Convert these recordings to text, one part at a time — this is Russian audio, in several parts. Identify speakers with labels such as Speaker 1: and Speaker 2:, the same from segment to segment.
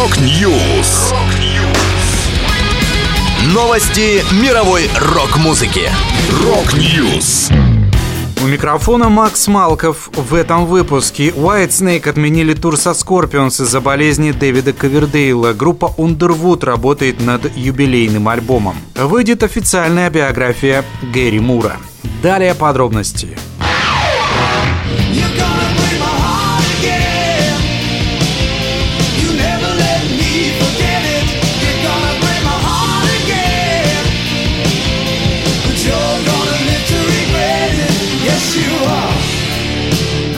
Speaker 1: Rock News. Новости мировой рок-музыки. Rock News.
Speaker 2: У микрофона Макс Малков. В этом выпуске Whitesnake отменили тур со Scorpions из-за болезни Дэвида Ковердейла. Группа Underwood работает над юбилейным альбомом. Выйдет официальная биография Гэри Мура. Далее подробности.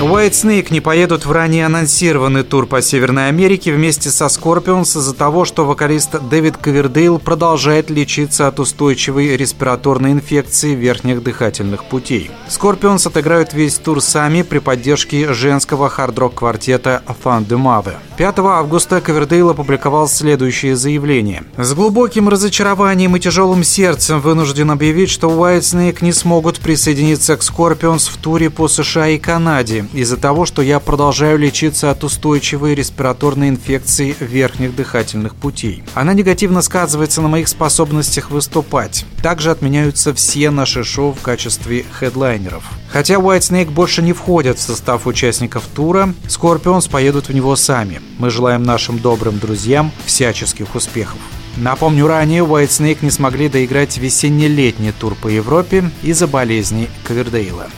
Speaker 2: White Snake не поедут в ранее анонсированный тур по Северной Америке вместе со Scorpions из-за того, что вокалист Дэвид Ковердейл продолжает лечиться от устойчивой респираторной инфекции верхних дыхательных путей. Scorpions отыграют весь тур сами при поддержке женского хард-рок квартета Fun de Mave. 5 августа Ковердейл опубликовал следующее заявление. «С глубоким разочарованием и тяжелым сердцем вынужден объявить, что White Snake не смогут присоединиться к Scorpions в туре по США и Канаде из-за того, что я продолжаю лечиться от устойчивой респираторной инфекции верхних дыхательных путей. Она негативно сказывается на моих способностях выступать. Также отменяются все наши шоу в качестве хедлайнеров. Хотя Whitesnake больше не входят в состав участников тура, Scorpions поедут в него сами. Мы желаем нашим добрым друзьям всяческих успехов. Напомню, ранее Whitesnake не смогли доиграть весенне-летний тур по Европе из-за болезни Ковердейла.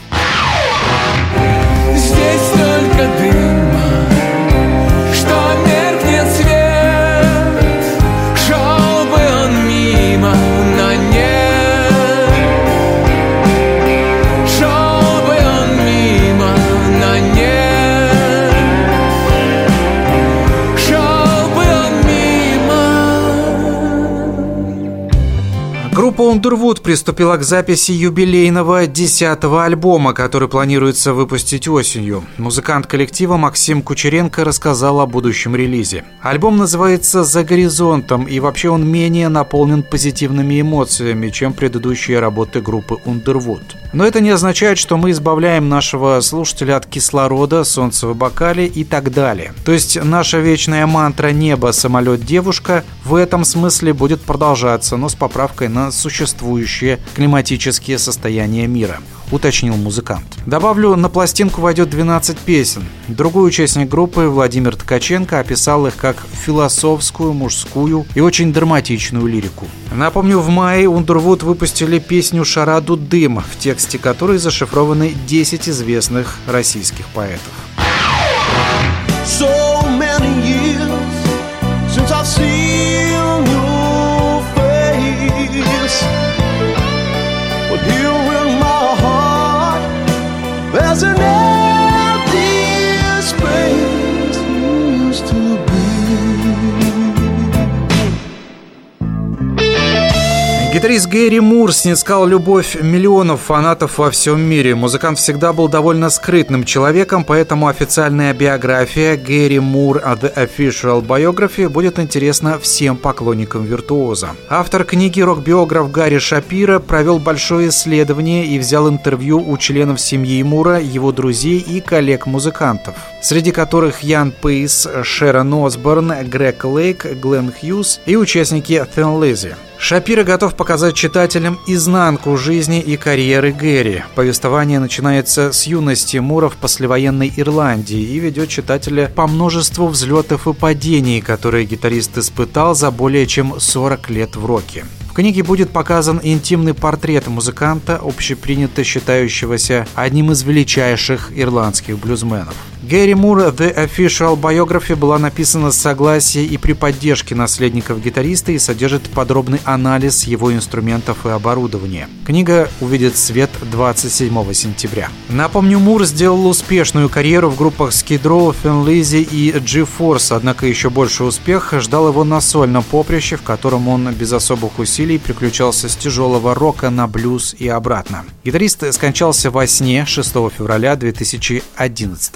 Speaker 2: Underwood приступила к записи юбилейного десятого альбома, который планируется выпустить осенью. Музыкант коллектива Максим Кучеренко рассказал о будущем релизе. Альбом называется «За горизонтом», и вообще он менее наполнен позитивными эмоциями, чем предыдущие работы группы Underwood. Но это не означает, что мы избавляем нашего слушателя от кислорода, солнца в бокале и так далее. То есть наша вечная мантра «Небо, самолет, девушка» в этом смысле будет продолжаться, но с поправкой на существующие климатические состояния мира уточнил музыкант. Добавлю, на пластинку войдет 12 песен. Другой участник группы, Владимир Ткаченко, описал их как философскую, мужскую и очень драматичную лирику. Напомню, в мае Underwood выпустили песню «Шараду дым», в тексте которой зашифрованы 10 известных российских поэтов. Гитарист Гэри Мур снискал любовь миллионов фанатов во всем мире. Музыкант всегда был довольно скрытным человеком, поэтому официальная биография Гэри Мур The Official Biography будет интересна всем поклонникам виртуоза. Автор книги рок-биограф Гарри Шапира провел большое исследование и взял интервью у членов семьи Мура, его друзей и коллег-музыкантов, среди которых Ян Пейс, Шерон Осборн, Грег Лейк, Глен Хьюз и участники Thin Lizzy. Шапира готов показать читателям изнанку жизни и карьеры Гэри. Повествование начинается с юности Мура в послевоенной Ирландии и ведет читателя по множеству взлетов и падений, которые гитарист испытал за более чем 40 лет в роке. В книге будет показан интимный портрет музыканта, общепринято считающегося одним из величайших ирландских блюзменов. Гэри Мур The Official Biography была написана с согласия и при поддержке наследников гитариста и содержит подробный анализ его инструментов и оборудования. Книга увидит свет 27 сентября. Напомню, Мур сделал успешную карьеру в группах Skid Lizzy и G-Force, однако еще больше успех ждал его на сольном поприще, в котором он без особых усилий приключался с тяжелого рока на блюз и обратно. Гитарист скончался во сне 6 февраля 2011